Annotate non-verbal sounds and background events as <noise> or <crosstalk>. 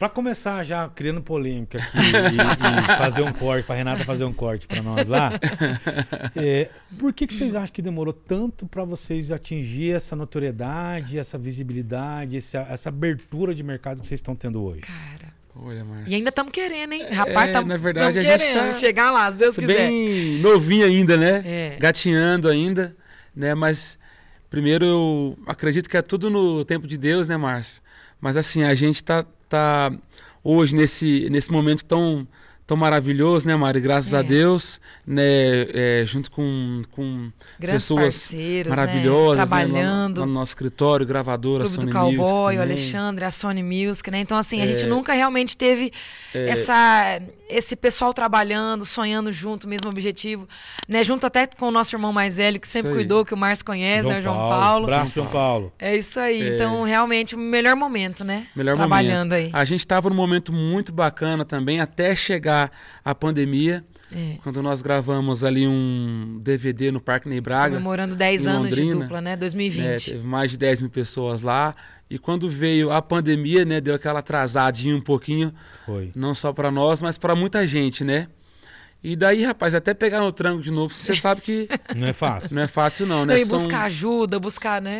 Para começar já criando polêmica aqui e, e, fazer um corte, para Renata fazer um corte para nós lá, é, <laughs> por que, que vocês acham que demorou tanto para vocês atingir essa notoriedade, essa visibilidade, essa, essa abertura de mercado que vocês estão tendo hoje? Cara. Olha, Márcio. E ainda estamos querendo, hein? Rapaz, É, tamo, na verdade, a gente querendo tá- chegar lá, se Deus quiser. Bem novinho ainda, né? É. Gatinhando ainda, né? Mas primeiro eu acredito que é tudo no tempo de Deus, né, Márcio? Mas assim, a gente tá, tá hoje nesse, nesse momento tão, tão maravilhoso, né, Mari? Graças É. a Deus, né? é, junto com, com Grandes pessoas parceiros, maravilhosas, né? né? Lá Trabalhando. Lá no nosso escritório, gravadora, Clube do Sony Music Cowboy, o também. Alexandre, a Sony Music, né? Então, assim, a É. gente nunca realmente teve essa, esse pessoal trabalhando, sonhando junto, mesmo objetivo, né? Junto até com o nosso irmão mais velho, que sempre cuidou, que o Márcio conhece, né? O João Paulo. Abraço, João Paulo. É isso aí. Então, realmente, o melhor momento, né? Melhor Trabalhando momento. aí. A gente estava num momento muito bacana também, até chegar a pandemia, É. quando nós gravamos ali um DVD no Parque Ney Braga. Comemorando 10 em anos de Londrina, dupla, né? né, 2020. teve mais de 10 mil pessoas lá. E quando veio a pandemia, né, deu aquela atrasadinha um pouquinho, Foi. não só para nós, mas para muita gente, né? E daí, rapaz, até pegar no tranco de novo, você sabe que <laughs> Não é fácil. não é fácil não, Não, né? São- buscar ajuda, buscar, né?